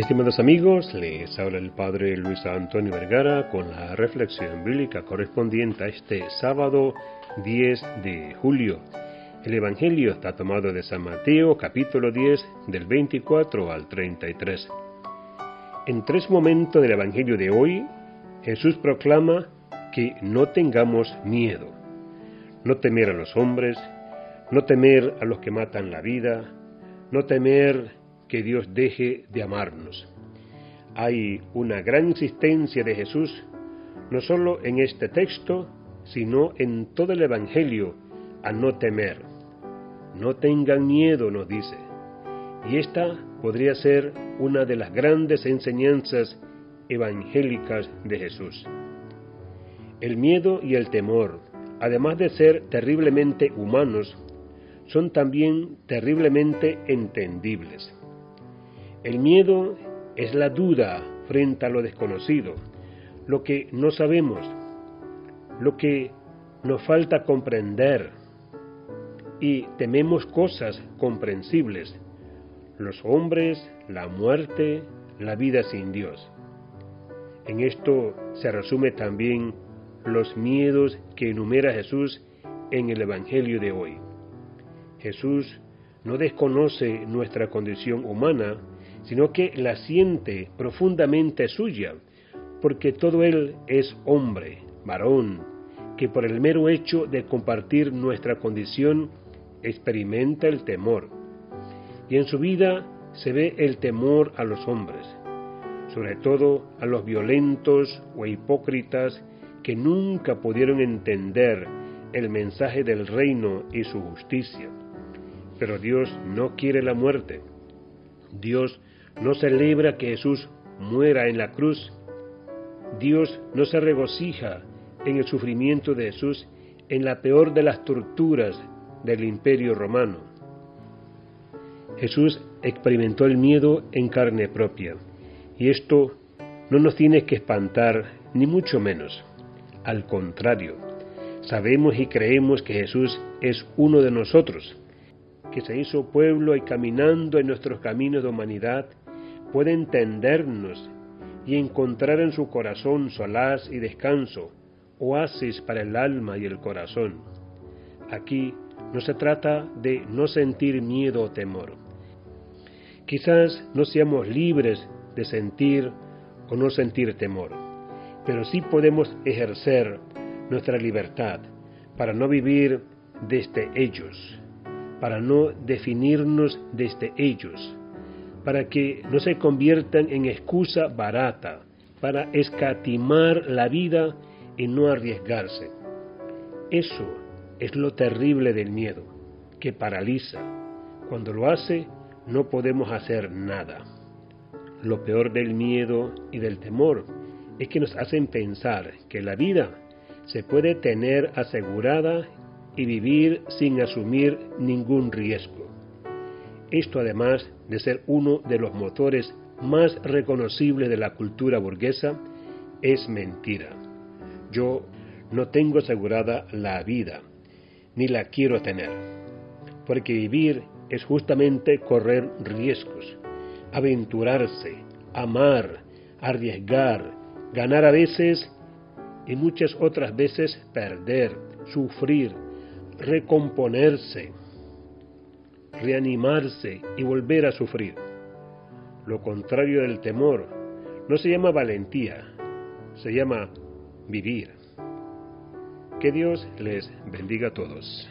Estimados amigos, les habla el Padre Luis Antonio Vergara con la reflexión bíblica correspondiente a este sábado 10 de julio. El Evangelio está tomado de San Mateo capítulo 10 del 24 al 33. En tres momentos del Evangelio de hoy, Jesús proclama que no tengamos miedo. No temer a los hombres, no temer a los que matan la vida, no temer que Dios deje de amarnos. Hay una gran insistencia de Jesús, no solo en este texto, sino en todo el Evangelio, a no temer. No tengan miedo, nos dice. Y esta podría ser una de las grandes enseñanzas evangélicas de Jesús. El miedo y el temor, además de ser terriblemente humanos, son también terriblemente entendibles. El miedo es la duda frente a lo desconocido, lo que no sabemos, lo que nos falta comprender y tememos cosas comprensibles, los hombres, la muerte, la vida sin Dios. En esto se resume también los miedos que enumera Jesús en el Evangelio de hoy. Jesús no desconoce nuestra condición humana, sino que la siente profundamente suya, porque todo él es hombre, varón, que por el mero hecho de compartir nuestra condición experimenta el temor. Y en su vida se ve el temor a los hombres, sobre todo a los violentos o hipócritas que nunca pudieron entender el mensaje del reino y su justicia. Pero Dios no quiere la muerte. Dios no celebra que Jesús muera en la cruz. Dios no se regocija en el sufrimiento de Jesús en la peor de las torturas del imperio romano. Jesús experimentó el miedo en carne propia, y esto no nos tiene que espantar, ni mucho menos. Al contrario, sabemos y creemos que Jesús es uno de nosotros, que se hizo pueblo y caminando en nuestros caminos de humanidad, puede entendernos y encontrar en su corazón solaz y descanso, oasis para el alma y el corazón. Aquí no se trata de no sentir miedo o temor. Quizás no seamos libres de sentir o no sentir temor, pero sí podemos ejercer nuestra libertad para no vivir desde ellos, para no definirnos desde ellos, para que no se conviertan en excusa barata para escatimar la vida y no arriesgarse. Eso es lo terrible del miedo, que paraliza. Cuando lo hace, no podemos hacer nada. Lo peor del miedo y del temor es que nos hacen pensar que la vida se puede tener asegurada y vivir sin asumir ningún riesgo. Esto además de ser uno de los motores más reconocibles de la cultura burguesa, es mentira. Yo no tengo asegurada la vida, ni la quiero tener, porque vivir es justamente correr riesgos, aventurarse, amar, arriesgar, ganar a veces y muchas otras veces perder, sufrir, recomponerse, reanimarse y volver a sufrir. Lo contrario del temor no se llama valentía, se llama vivir. Que Dios les bendiga a todos.